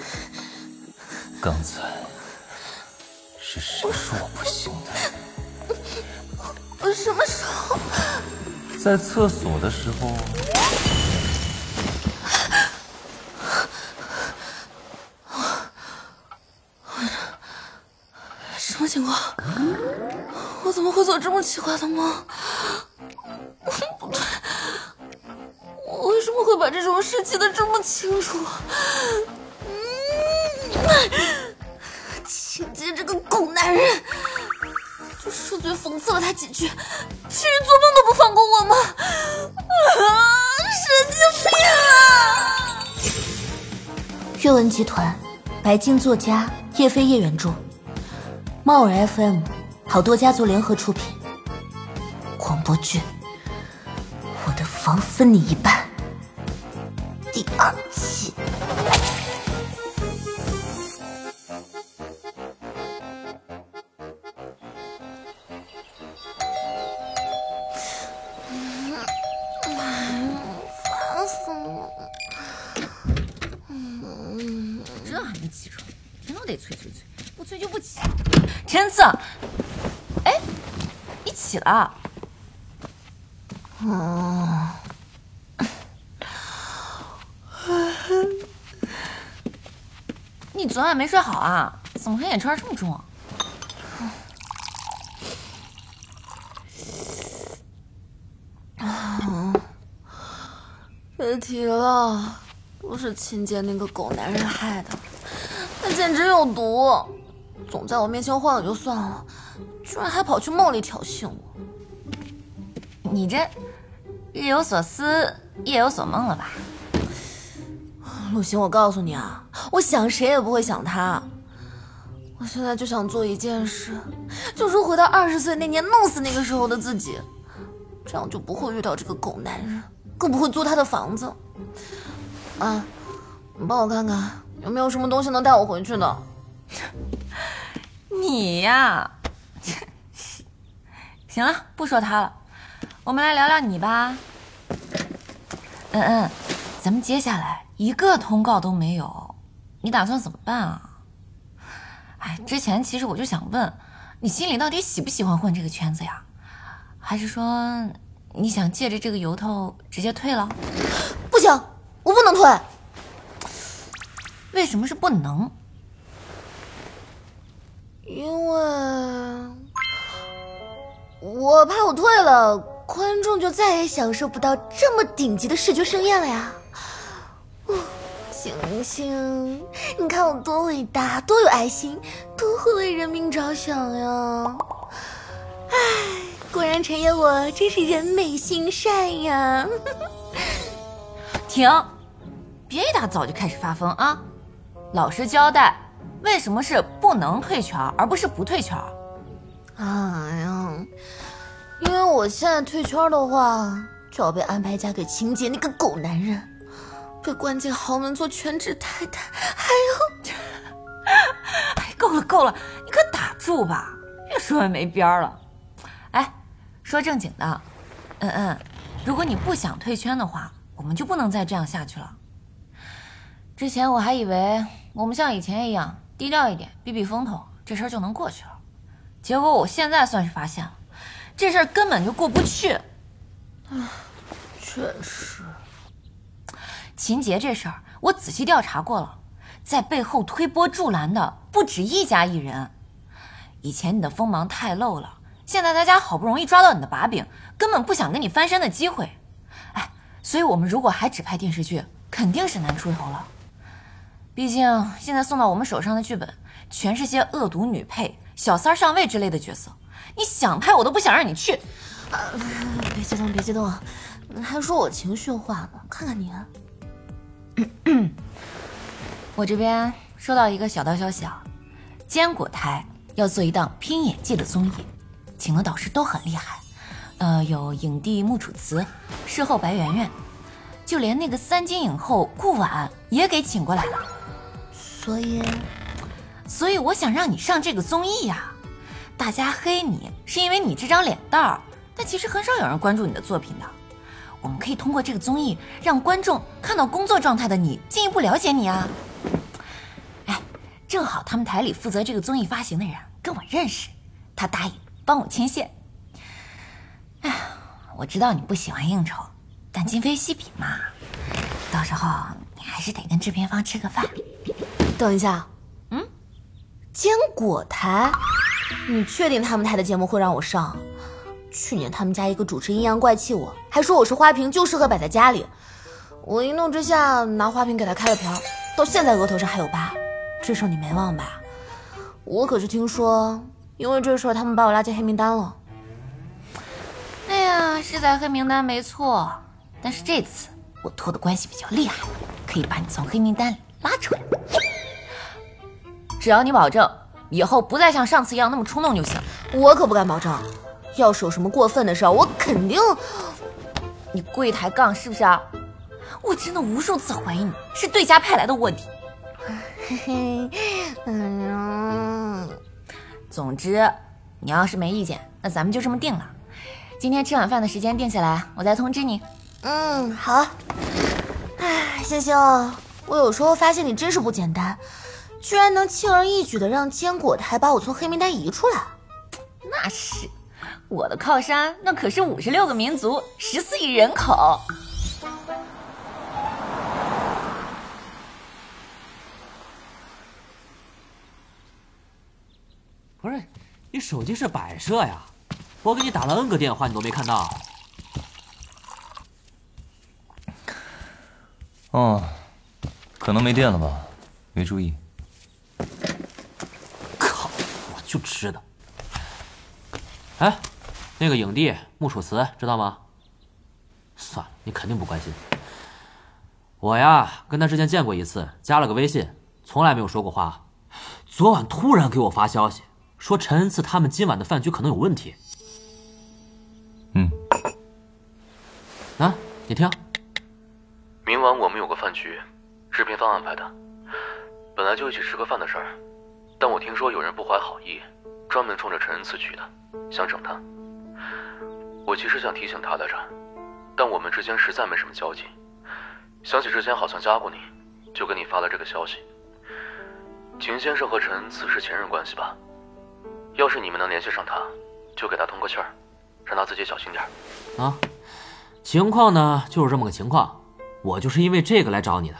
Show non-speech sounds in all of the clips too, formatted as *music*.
*laughs* 刚才是谁说我不行的？我什么时候？在厕所的时候。什么情况？我怎么会做这么奇怪的梦？不对，我为什么会把这种事记得这么清楚？秦杰这个狗男人，就顺嘴讽刺了他几句，至于做梦都不放过我吗？啊，神经病啊！阅文集团，白金作家叶飞叶原著，猫耳 FM，好多家族联合出品。广播剧《我的房分你一半》得催催催，不催就不起。天赐，哎，你起了？嗯，你昨晚没睡好啊？怎么黑眼圈这么重啊？别提了，都是秦杰那个狗男人害的，简直有毒，总在我面前晃悠就算了，居然还跑去梦里挑衅我。你这日有所思，夜有所梦了吧？*sighs* 陆行，我告诉你啊，我想谁也不会想他。我现在就想做一件事，就是回到二十岁那年，弄死那个时候的自己，这样就不会遇到这个狗男人，更不会租他的房子。啊，你帮我看看有没有什么东西能带我回去的。*laughs* 你呀，*laughs* 行了，不说他了，我们来聊聊你吧。嗯嗯，咱们接下来一个通告都没有，你打算怎么办啊？哎，之前其实我就想问，你心里到底喜不喜欢混这个圈子呀？还是说你想借着这个由头直接退了？*gasps* 不行，我不能退。为什么是不能？因为我怕我退了，观众就再也享受不到这么顶级的视觉盛宴了呀。哦，星星，你看我多伟大，多有爱心，多会为人民着想呀！唉，果然陈爷我真是人美心善呀！停，别一大早就开始发疯啊！老实交代，为什么是不能退圈，而不是不退圈？哎呀，因为我现在退圈的话，就要被安排嫁给秦杰那个狗男人，被关进豪门做全职太太，还有…… *laughs* 哎，够了够了，你可打住吧，越说越没边儿了。哎，说正经的，嗯嗯，如果你不想退圈的话，我们就不能再这样下去了。之前我还以为我们像以前一样低调一点，避避风头，这事儿就能过去了。结果我现在算是发现了，这事儿根本就过不去。啊，确实，秦杰这事儿我仔细调查过了，在背后推波助澜的不止一家艺人。以前你的锋芒太露了，现在大家好不容易抓到你的把柄，根本不想跟你翻身的机会。哎，所以我们如果还只拍电视剧，肯定是难出头了。毕竟现在送到我们手上的剧本，全是些恶毒女配、小三上位之类的角色，你想拍我都不想让你去。啊，别激动，别激动，还说我情绪化呢。看看你，啊 *clears throat* 我这边收到一个小道消息啊，坚果台要做一档拼演技的综艺，请的导师都很厉害，呃，有影帝穆楚辞、事后白媛媛，就连那个三金影后顾婉也给请过来了。所以，所以我想让你上这个综艺呀。大家黑你是因为你这张脸蛋儿，但其实很少有人关注你的作品的。我们可以通过这个综艺让观众看到工作状态的你，进一步了解你啊。哎正好他们台里负责这个综艺发行的人跟我认识，他答应帮我牵线。哎呀，我知道你不喜欢应酬，但今非昔比嘛，到时候还是得跟制片方吃个饭。等一下，嗯，坚果台，你确定他们台的节目会让我上？去年他们家一个主持阴阳怪气我，还说我是花瓶，就适合摆在家里。我一怒之下拿花瓶给他开了瓢，到现在额头上还有疤。这事你没忘吧？我可是听说，因为这事他们把我拉进黑名单了。哎呀，是在黑名单没错，但是这次我托的关系比较厉害，可以把你从黑名单里拉出来。只要你保证以后不再像上次一样那么冲动就行。我可不敢保证，要是有什么过分的事儿，我肯定……你柜台杠是不是啊？我真的无数次怀疑你是对家派来的卧底。嘿嘿，嗯，总之，你要是没意见，那咱们就这么定了。今天吃晚饭的时间定下来，我再通知你。嗯，好。哎，星星，我有时候发现你真是不简单，居然能轻而易举的让坚果台把我从黑名单移出来。那是，我的靠山，那可是五十六个民族，十四亿人口。不是，你手机是摆设呀？我给你打了 N 个电话，你都没看到。哦，可能没电了吧？没注意。靠！我就知道。哎，那个影帝穆楚辞知道吗？算了，你肯定不关心。我呀，跟他之前见过一次，加了个微信，从来没有说过话。昨晚突然给我发消息。说陈恩赐他们今晚的饭局可能有问题。嗯，啊，你听，饭局，制片方安排的，本来就一起吃个饭的事儿，但我听说有人不怀好意，专门冲着陈恩赐去的，想整他。我其实想提醒他来着，但我们之间实在没什么交集，想起之前好像加过你，就给你发了这个消息。秦先生和陈恩赐是前任关系吧？要是你们能联系上他，就给他通个气儿，让他自己小心点儿啊，情况呢就是这么个情况，我就是因为这个来找你的。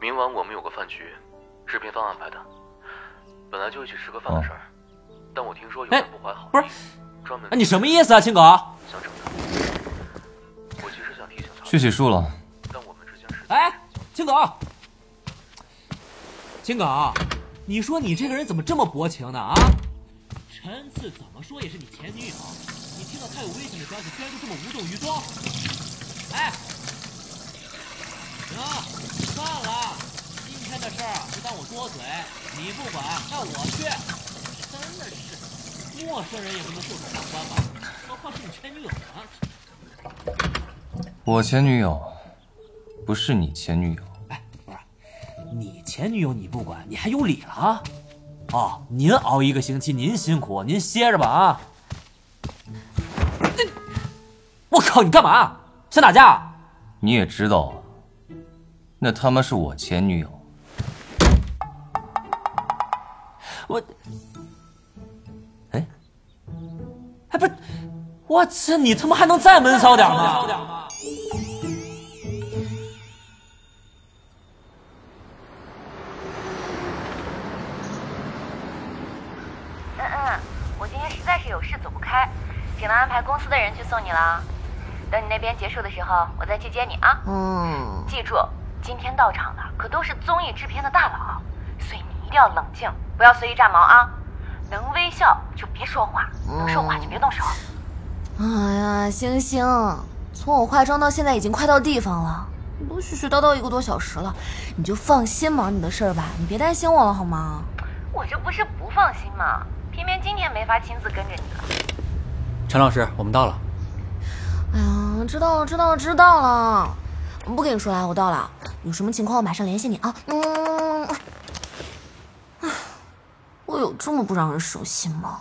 明晚我们有个饭局，制片方安排的，本来就一起吃个饭的事儿，但我听说有人不怀好意，不是，专门……你什么意思啊，青狗？想整他，我其实想提醒他。去洗漱了。但我们之间是……哎，青狗。青狗，你说你这个人怎么这么薄情呢？啊！陈次怎么说也是你前女友，你听到他有危险的消息，居然就这么无动于衷？哎，行，算了，今天的事儿就当我多嘴，你不管，那我去。真的是，陌生人也不能袖手旁观吧？何况是你前女友呢？我前女友，不是你前女友。哎，不是你前女友你不管，你还有理了啊？哦，您熬一个星期，您辛苦，您歇着吧啊！靠，你干嘛？想打架？你也知道啊，那他妈是我前女友。我，哎，哎，不是，我去，你他妈还能再闷骚点吗？嗯嗯，我今天实在是有事走不开，只能安排公司的人去送你了。等你那边结束的时候，我再去接你啊。嗯，记住，今天到场的可都是综艺制片的大佬，所以你一定要冷静，不要随意炸毛啊。能微笑就别说话，能说话就别动手。哎呀，星星，从我化妆到现在已经快到地方了，都絮絮叨叨一个多小时了，你就放心忙你的事儿吧，你别担心我了好吗？我这不是不放心吗？偏偏今天没法亲自跟着你了。陈老师，我们到了。哎呀，知道了，知道了，知道了。不跟你说了，我到了。有什么情况我马上联系你啊。嗯。我有这么不让人省心吗？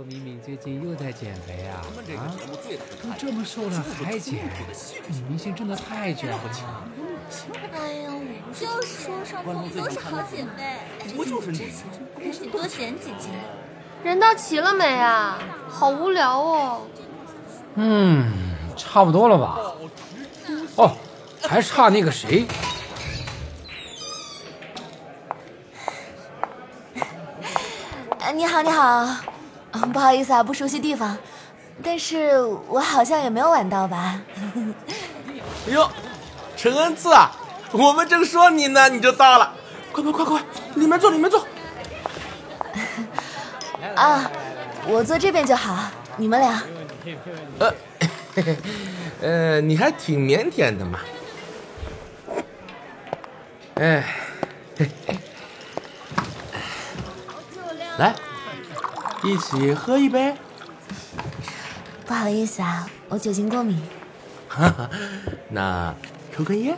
说明明最近又在减肥啊！啊，都这么瘦了还减，女明星真的太卷了。哎呀，我就是说上峰都是好姐妹，不就是你？赶紧多减几斤。人到齐了没啊？好无聊哦。嗯，差不多了吧？哦，还差那个谁。哎，你好，你好，*laughs* 不好意思啊，不熟悉地方，但是我好像也没有晚到吧？*laughs* 哎呦，陈恩赐啊，我们正说你呢，你就到了，快快快快，里面坐，里面坐。*laughs* 啊，我坐这边就好，你们俩。呃，呃，你还挺腼腆的嘛。哎，来，一起喝一杯。不好意思啊，我酒精过敏。哈哈，那抽根烟？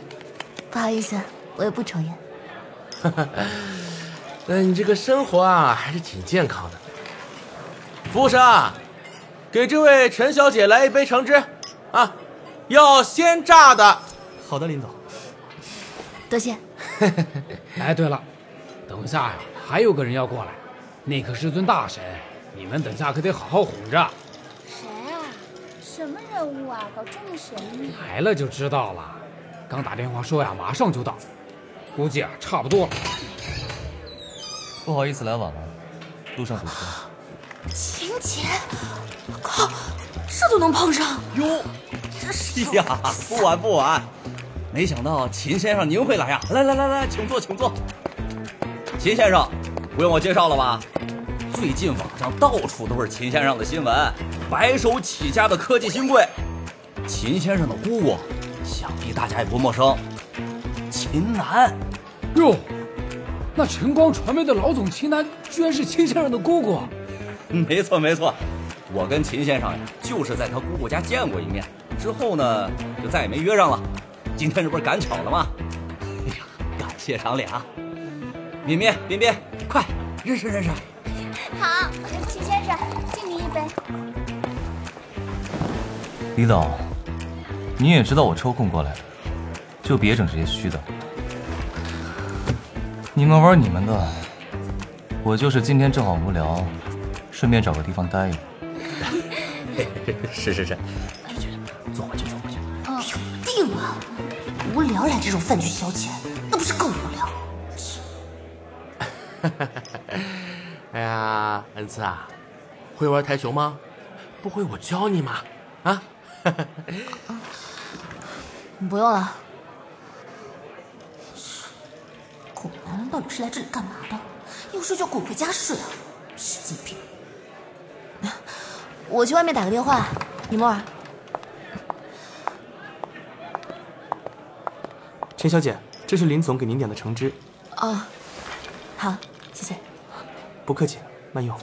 不好意思，我也不抽烟。哈哈，那你这个生活啊，还是挺健康的。服务生，给这位陈小姐来一杯橙汁，啊，要鲜榨的。好的，林总。多谢。*laughs* *laughs* 哎，对了，等一下呀，还有个人要过来，那可是尊大神，你们等下可得好好哄着。谁啊？什么人物啊？搞这么神秘？来了就知道了。刚打电话说呀，马上就到，估计啊，差不多了。不好意思来晚了，路上堵车。*sighs* 秦姐，靠，这都能碰上？哟，哎呀，不晚不晚。没想到秦先生您会来呀！来来来来，请坐请坐。秦先生，不用我介绍了吧？最近网上到处都是秦先生的新闻，白手起家的科技新贵。秦先生的姑姑，想必大家也不陌生，秦楠。哟，那晨光传媒的老总秦楠，居然是秦先生的姑姑。*laughs* 没错没错，我跟秦先生呀，就是在他姑姑家见过一面，之后呢，就再也没约上了。今天这不是赶巧了吗？哎呀，感谢赏脸啊！敏敏、彬彬，快认识认识。好，秦先生，敬您一杯。李总，你也知道我抽空过来的，就别整这些虚的。你们玩你们的，我就是今天正好无聊，顺便找个地方待一 *laughs* 会儿。是是是，去去，坐回去坐回去。嗯，定了。无聊来这种饭局消遣，那不是更无聊？恩赐啊，会玩台球吗？不会我教你嘛。啊？*laughs* 不用了。狗男人到底是来这里干嘛的？有事就滚回家睡啊！神经病。*laughs* 我去外面打个电话，你们玩。陈小姐，这是林总给您点的橙汁。哦，好，谢谢。不客气，慢用。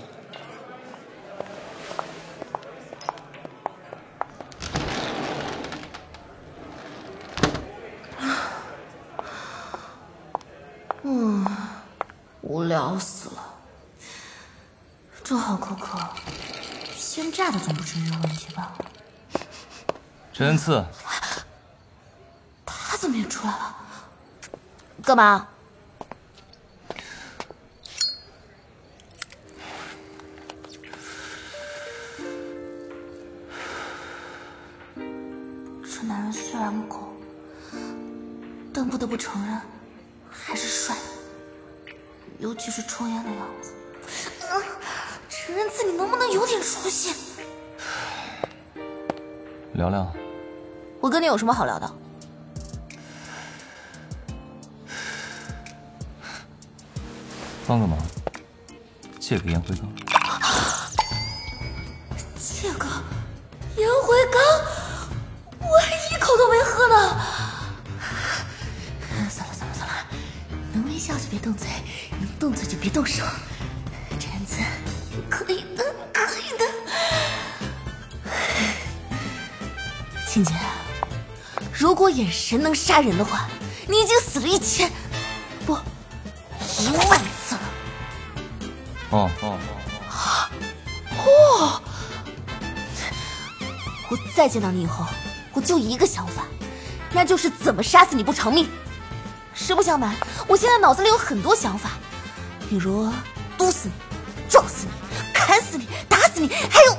嗯，无聊死了。这好可可，鲜榨的总不至于有问题吧？陈恩赐。他怎么也出来了？干嘛？我跟你有什么好聊的？帮个忙，借个烟灰缸。*laughs* 借个烟灰缸，我还一口都没喝呢。算了算了算了，能微笑就别动嘴，能动嘴就别动手。陈恩赐，可以的，可以的。青姐，如果眼神能杀人的话，你已经死了一千，不，一万次了。哦哦哦！哇！我再见到你以后，我就一个想法，那就是怎么杀死你不偿命。实不相瞒，我现在脑子里有很多想法，比如毒死你、撞死你、砍死你、打死你，还有……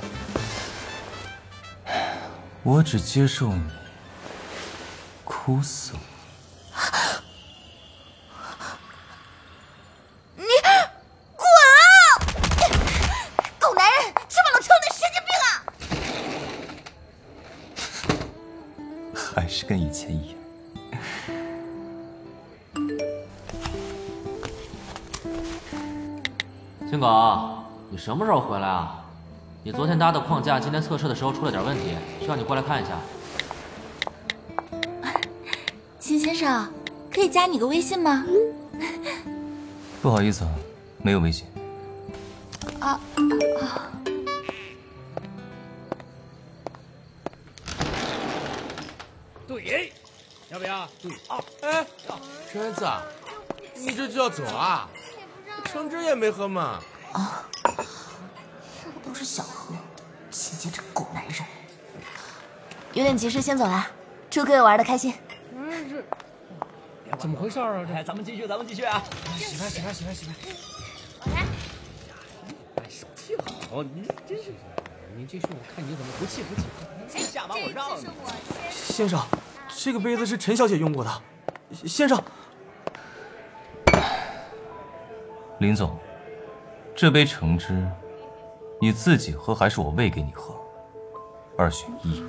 我只接受你哭死我。你滚啊！狗男人，吃饱了撑的神经病啊！还是跟以前一样。青狗，你什么时候回来啊？你昨天搭的框架今天测试的时候出了点问题，需要你过来看一下。秦先生，可以加你个微信吗？不好意思啊，没有微信。啊啊！对，要不要？对啊，哎，圈子，你这就要走啊？橙汁也没喝嘛。啊，我都是想喝。秦杰这狗男人，有点急事，先走了。祝各位玩的开心。怎么回事啊？哎，咱们继续，咱们继续啊！洗牌，洗牌，洗牌，洗牌。我来。哎，手气好，你真是，你继续，我看你怎么不气不气。下把我让你。先生，这个杯子是陈小姐用过的。先生，林总，这杯橙汁，你自己喝还是我喂给你喝？二选一。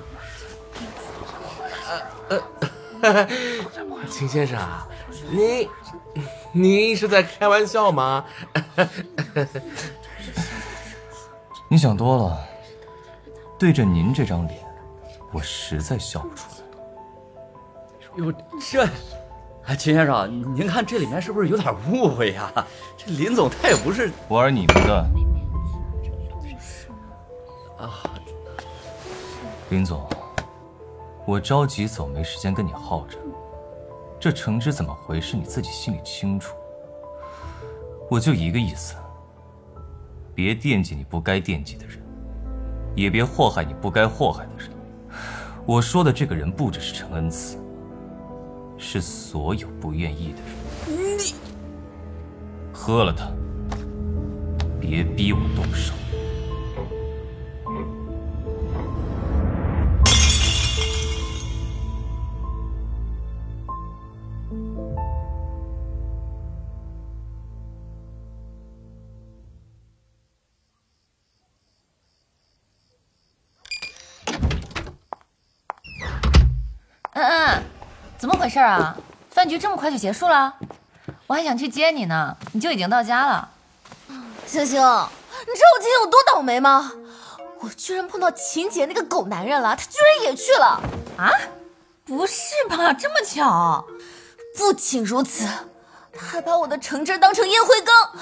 呃，*laughs* 秦先生，您您是在开玩笑吗？*laughs* 你想多了。对着您这张脸，我实在笑不出来。哟，这，哎，秦先生，您看这里面是不是有点误会呀？这林总他也不是我玩你们的。啊，林总，我着急走，没时间跟你耗着。这橙汁怎么回事？你自己心里清楚。我就一个意思，别惦记你不该惦记的人。也别祸害你不该祸害的人。我说的这个人不只是陈恩慈，是所有不愿意的人。你喝了它，别逼我动手。怎么回事啊？饭局这么快就结束了？我还想去接你呢，你就已经到家了。星星，你知道我今天有多倒霉吗？我居然碰到秦姐那个狗男人了，他居然也去了。啊？不是吧？这么巧？不仅如此，他还把我的橙汁当成烟灰缸，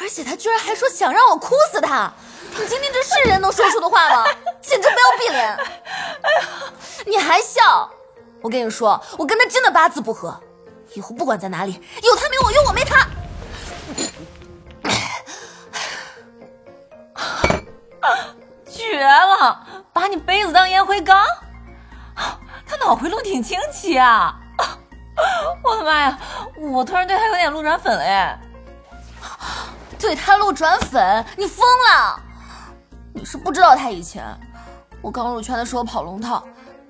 而且他居然还说想让我哭死他。你今天这是人能说出的话吗？简直不要闭脸！你还笑？我跟你说，我跟他真的八字不合，以后不管在哪里，有他没我，有我没他。绝了！把你杯子当烟灰缸，他脑回路挺清奇啊！*laughs* 我的妈呀，我突然对他有点路转粉了哎！对他路转粉？你疯了！你是不知道他以前，我刚入圈的时候跑龙套，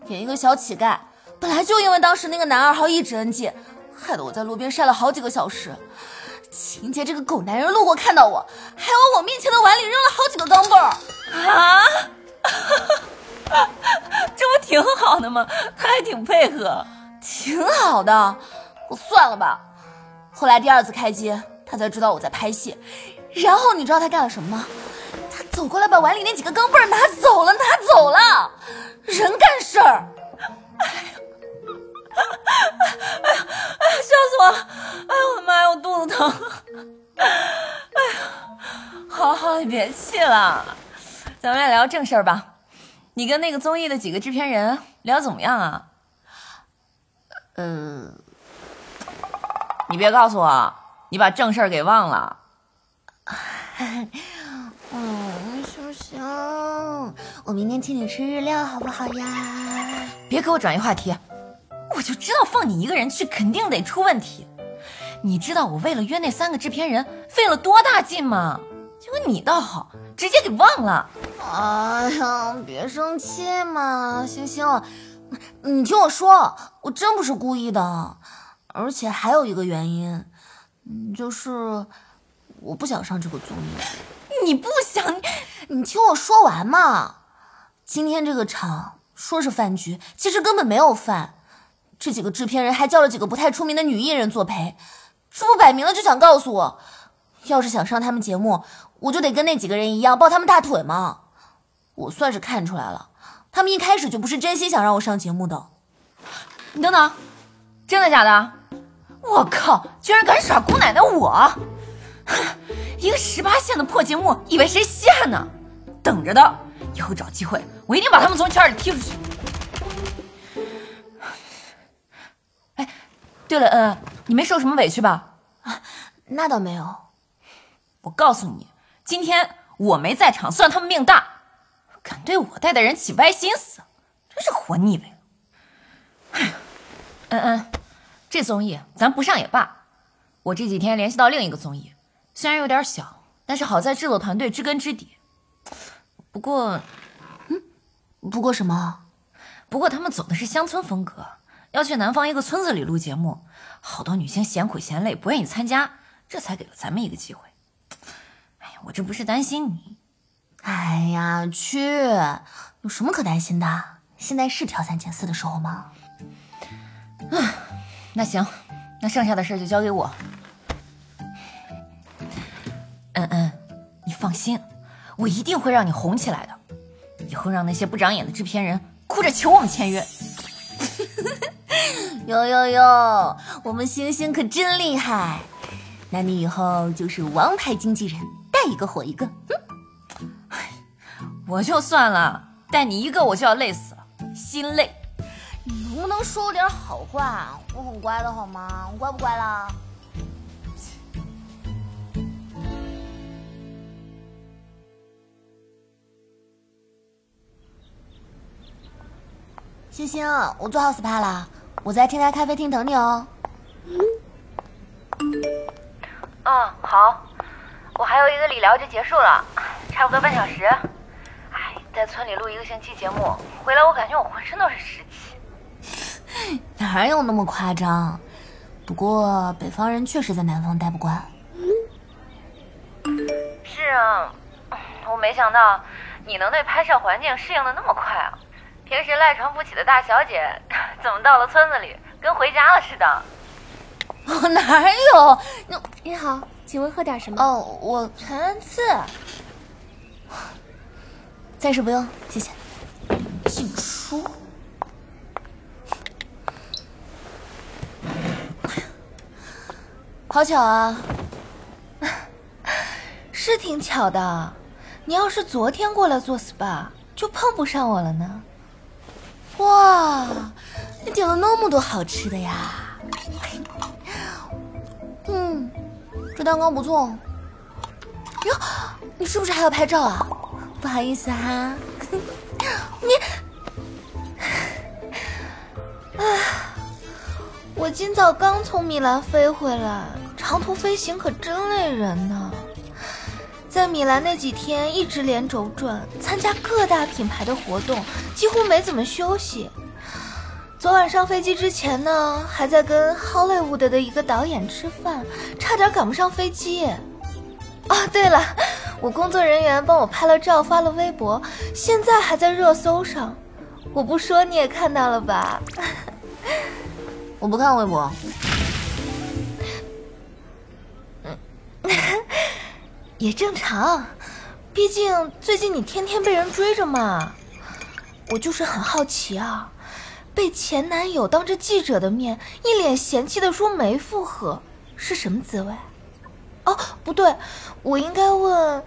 演一个小乞丐。本来就因为当时那个男二号一直 NG，害得我在路边晒了好几个小时。秦杰这个狗男人路过看到我，还往我面前的碗里扔了好几个钢镚儿啊！*laughs* 这不挺好的吗？他还挺配合，挺好的。我算了吧。后来第二次开机，他才知道我在拍戏，然后你知道他干了什么吗？他走过来把碗里那几个钢镚儿拿走了，拿走了。人干事儿。哎呀！哎呀！哎呀！笑死我了！哎呦我的妈呀！我肚子疼！哎呀！好了好了，你别气了，咱们来聊正事儿吧。你跟那个综艺的几个制片人聊怎么样啊？嗯，你别告诉我你把正事儿给忘了。嗯，星星，星，我明天请你吃日料，好不好呀？别给我转移话题，我就知道放你一个人去肯定得出问题。你知道我为了约那三个制片人费了多大劲吗？结果你倒好，直接给忘了。哎呀，别生气嘛，星星，你听我说，我真不是故意的，而且还有一个原因，嗯，就是我不想上这个综艺。你不想？你听我说完嘛。今天这个场说是饭局，其实根本没有饭。这几个制片人还叫了几个不太出名的女艺人作陪，这不摆明了就想告诉我，要是想上他们节目，我就得跟那几个人一样抱他们大腿吗？我算是看出来了，他们一开始就不是真心想让我上节目的。你等等，真的假的？我靠，居然敢耍姑奶奶我！哼 *laughs* 一个十八线的破节目，以为谁稀罕呢？等着的，以后找机会，我一定把他们从圈里踢出去。对了，恩恩，你没受什么委屈吧？啊，那倒没有。我告诉你，今天我没在场，算他们命大。敢对我带的人起歪心思，真是活腻歪了。哎，嗯嗯，这综艺咱不上也罢。我这几天联系到另一个综艺，虽然有点小，但是好在制作团队知根知底。不过，嗯，不过什么？不过他们走的是乡村风格，要去南方一个村子里录节目，好多女星嫌苦嫌累，不愿意参加，这才给了咱们一个机会。哎呀，我这不是担心你。哎呀，去，有什么可担心的？现在是挑三拣四的时候吗？啊，那行，那剩下的事就交给我。嗯嗯，你放心，我一定会让你红起来的。以后让那些不长眼的制片人哭着求我们签约。哟哟哟，我们星星可真厉害！那你以后就是王牌经纪人，带一个火一个。哼我就算了，带你一个我就要累死了，心累。你能不能说点好话？我很乖的好吗？我乖不乖啦？星星，我做好 SPA 了，我在天台咖啡厅等你哦。嗯，好，我还有一个理疗就结束了，差不多半小时。哎在村里录一个星期节目，回来我感觉我浑身都是湿气。*laughs* 哪有那么夸张？不过北方人确实在南方待不惯。是啊，我没想到你能对拍摄环境适应的那么快啊！平时赖床不起的大小姐，怎么到了村子里跟回家了似的？我哪有？你好，请问喝点什么？哦，我陈恩赐。暂时不用，谢谢。静书，好巧啊！*laughs* 是挺巧的。你要是昨天过来做 SPA，就碰不上我了呢。哇，你点了那么多好吃的呀！嗯，这蛋糕不错。哟，你是不是还要拍照啊？不好意思哈，*laughs* 你，啊，我今早刚从米兰飞回来，长途飞行可真累人呢。在米兰那几天一直连轴转，参加各大品牌的活动，几乎没怎么休息。昨晚上飞机之前呢，还在跟 Hollywood 的一个导演吃饭，差点赶不上飞机。哦，对了。我工作人员帮我拍了照，发了微博，现在还在热搜上。我不说你也看到了吧？*laughs* 我不看微博。嗯，*laughs* 也正常，毕竟最近你天天被人追着嘛。我就是很好奇啊，被前男友当着记者的面一脸嫌弃的说没复合，是什么滋味？哦，不对，我应该问，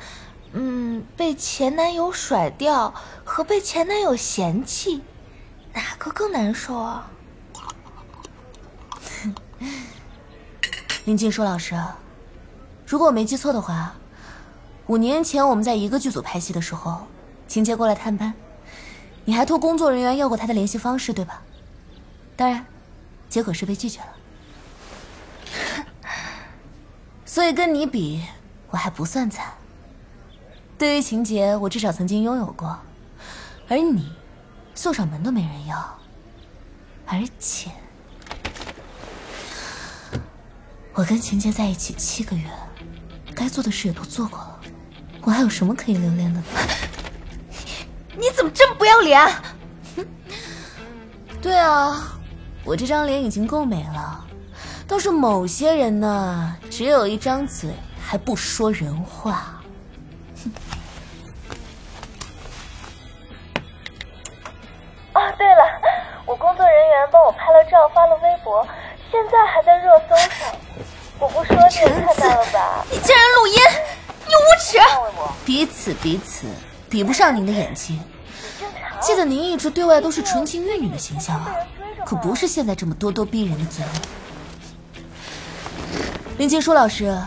嗯，被前男友甩掉和被前男友嫌弃，哪个更难受啊？*laughs* 林静舒：“老师，如果我没记错的话，五年前我们在一个剧组拍戏的时候，秦杰过来探班，你还托工作人员要过他的联系方式，对吧？当然，结果是被拒绝了。*laughs* 所以跟你比，我还不算惨。对于秦杰，我至少曾经拥有过，而你，送上门都没人要。而且，我跟秦杰在一起七个月，该做的事也都做过了，我还有什么可以留恋的呢？你怎么这么不要脸？*laughs* 对啊，我这张脸已经够美了。倒是某些人呢，只有一张嘴，还不说人话。*laughs* 哦，对了，我工作人员帮我拍了照，发了微博，现在还在热搜上。我不说你也看到了吧？你竟然录音，你无耻！彼此彼此，比不上您的演技。记得您一直对外都是纯情玉女的形象啊，可不是现在这么咄咄逼人的嘴脸。林静书老师，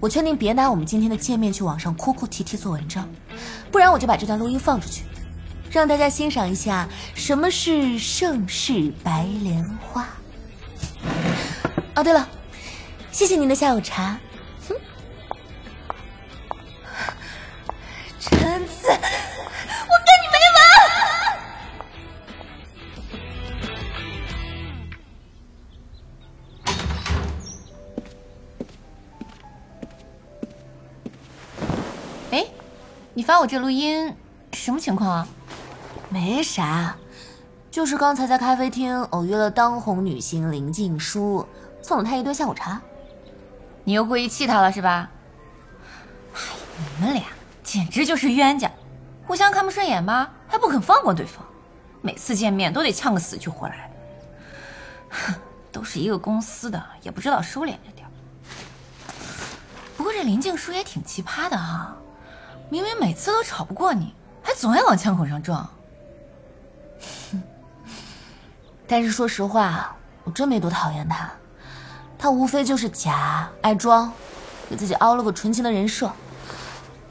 我劝您别拿我们今天的见面去网上哭哭啼啼做文章，不然我就把这段录音放出去，让大家欣赏一下什么是盛世白莲花。哦，对了，谢谢您的下午茶。陈子，我跟你没完！哎，你发我这录音什么情况啊？没啥，就是刚才在咖啡厅偶遇了当红女星林静书，送了她一顿下午茶。你又故意气她了是吧？哎，你们俩简直就是冤家，互相看不顺眼吧，还不肯放过对方，每次见面都得呛个死去活来。哼，*sighs* 都是一个公司的，也不知道收敛着点。不过这林静书也挺奇葩的哈，明明每次都吵不过你，还总爱往枪口上撞。*laughs* 但是说实话，我真没多讨厌他，他无非就是假爱装，给自己凹了个纯情的人设。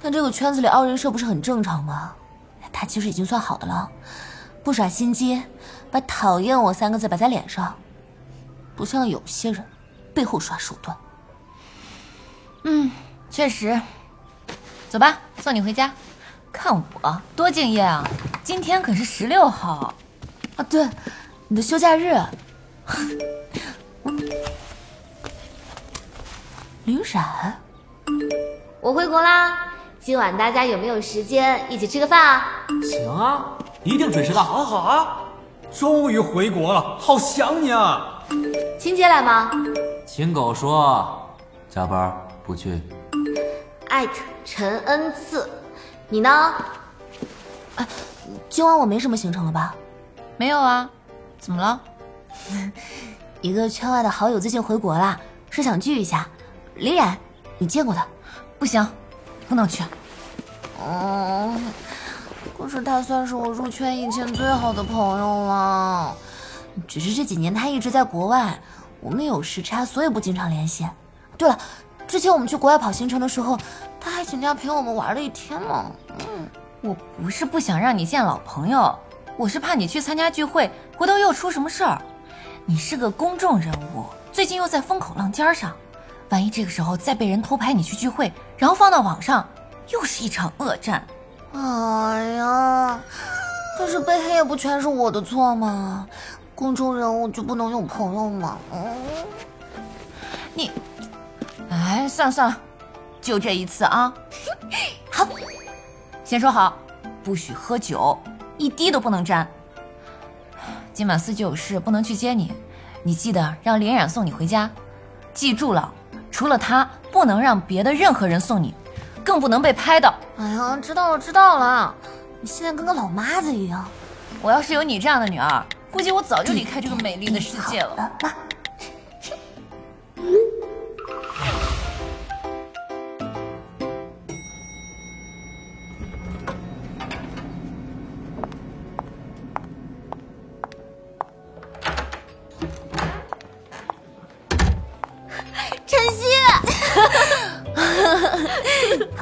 但这个圈子里凹人设不是很正常吗？他其实已经算好的了，不耍心机，把“讨厌我”三个字摆在脸上，不像有些人背后耍手段。嗯，确实。走吧，送你回家。看我多敬业啊！今天可是十六号啊，对，你的休假日。*laughs* 林冉，我回国啦！今晚大家有没有时间一起吃个饭啊？行啊，一定准时到。好好啊，终于回国了，好想你啊！秦姐来吗？秦狗说加班不去。艾特陈恩赐，你呢？哎，今晚我没什么行程了吧？没有啊，怎么了？*laughs* 一个圈外的好友最近回国了，是想聚一下。林冉，你见过他？不行，不能去。嗯，可是他算是我入圈以前最好的朋友了。只是这几年他一直在国外，我们有时差，所以不经常联系。对了，之前我们去国外跑行程的时候，他还请假陪我们玩了一天呢。嗯，我不是不想让你见老朋友，我是怕你去参加聚会，回头又出什么事儿。你是个公众人物，最近又在风口浪尖上，万一这个时候再被人偷拍你去聚会，然后放到网上，又是一场恶战。哎呀，可是被黑也不全是我的错嘛，公众人物就不能有朋友吗？嗯，你，哎，算了算了，就这一次啊。*laughs* 好，先说好，不许喝酒，一滴都不能沾。今晚司机有事不能去接你，你记得让林冉送你回家。记住了，除了他，不能让别的任何人送你，更不能被拍到。哎呀，知道了知道了，你现在跟个老妈子一样。我要是有你这样的女儿，估计我早就离开这个美丽的世界了。晨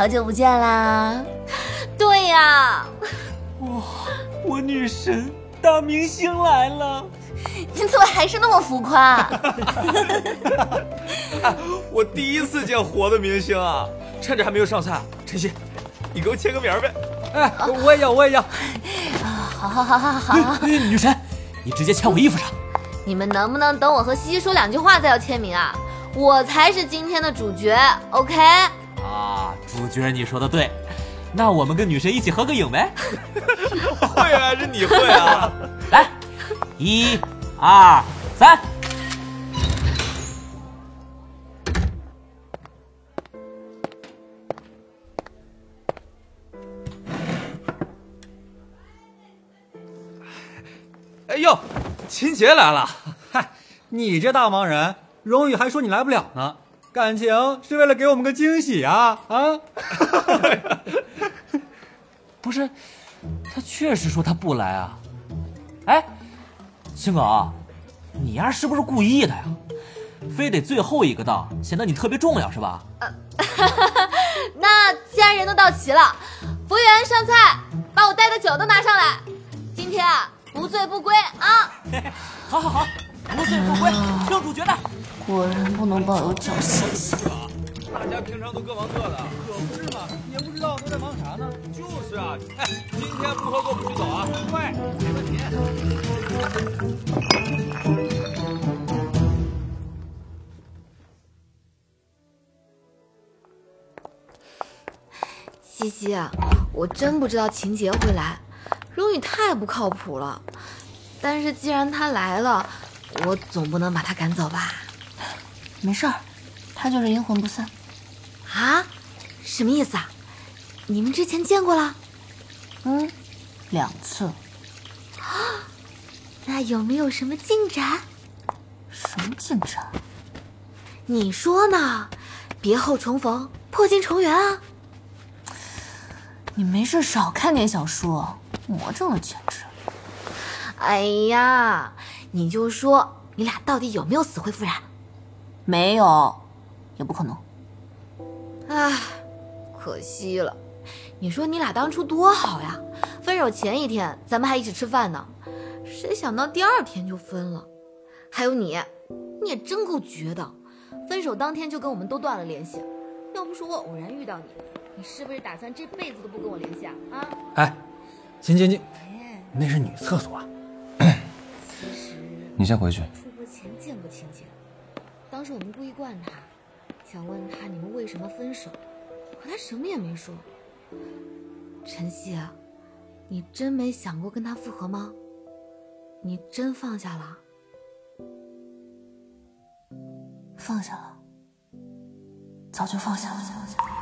好久不见啦！对呀，哇，我女神大明星来了！你怎么还是那么浮夸？*laughs* 我第一次见活的明星啊！趁着还没有上菜，晨曦，你给我签个名呗！哎，我也要，我也要。好好好好好，女神，你直接签我衣服上。你们能不能等我和西西说两句话再要签名啊？我才是今天的主角，OK？啊，主角，你说的对。那我们跟女神一起合个影呗？*laughs* 会还是你会啊？*laughs* 来，一、二、三。哎呦，秦杰来了！嗨，你这大忙人，荣宇还说你来不了呢，感情是为了给我们个惊喜啊啊！*laughs* 不是，他确实说他不来啊。哎，星狗，你丫是不是故意的呀？非得最后一个到，显得你特别重要是吧？*laughs* 那既然人都到齐了，服务员上菜，把我带的酒都拿上来。今天啊。不醉不归啊！好 *laughs* 好好，不醉不归，听主角的。果然不能抱有侥幸心。大家平常都各忙各的，可不是嘛，也不知道都在忙啥呢。就是啊，哎，今天不喝过不许走啊！快，没问题。西西，我真不知道秦杰会来。荣宇太不靠谱了，但是既然他来了，我总不能把他赶走吧？没事儿，他就是阴魂不散。啊？什么意思啊？你们之前见过了？嗯，两次。啊？那有没有什么进展？什么进展？你说呢？别后重逢，破镜重圆啊！你没事少看点小说。魔怔了，简直！哎呀，你就说你俩到底有没有死灰复燃？没有，也不可能。唉，可惜了。你说你俩当初多好呀！分手前一天咱们还一起吃饭呢，谁想到第二天就分了。还有你，你也真够绝的，分手当天就跟我们都断了联系。要不是我偶然遇到你，你是不是打算这辈子都不跟我联系啊？啊？哎。秦晶晶，那是女厕所。你先回去。当时我们故意惯他，想问他你们为什么分手，可他什么也没说。晨曦，你真没想过跟他复合吗？你真放下了？放下了，早就放下了。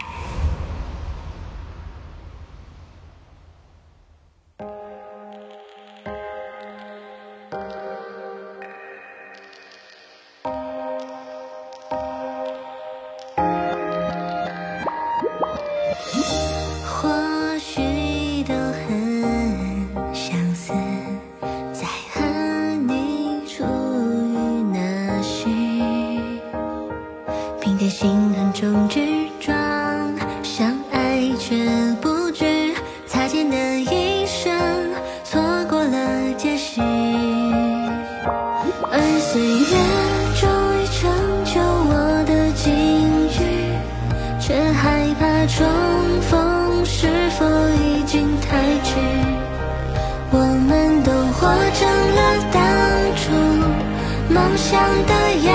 想的样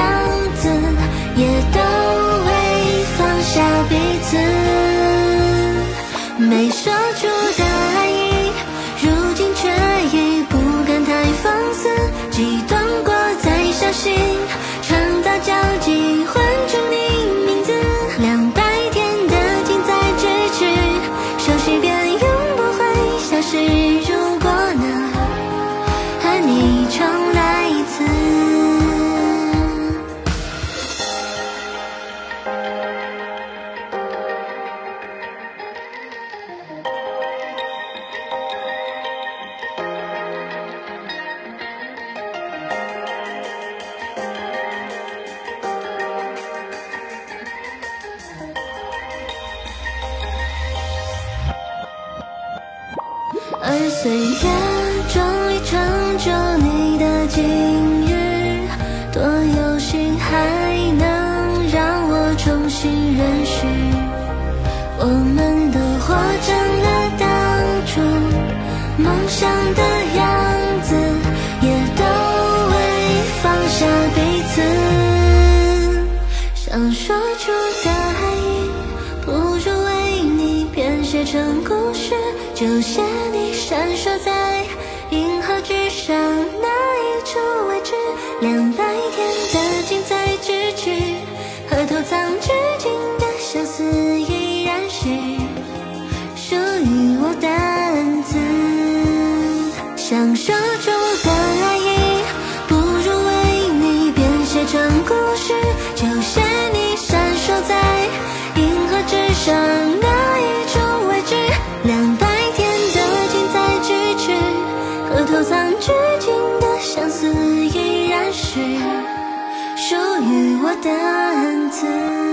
子也都未放下彼此。没说出的答案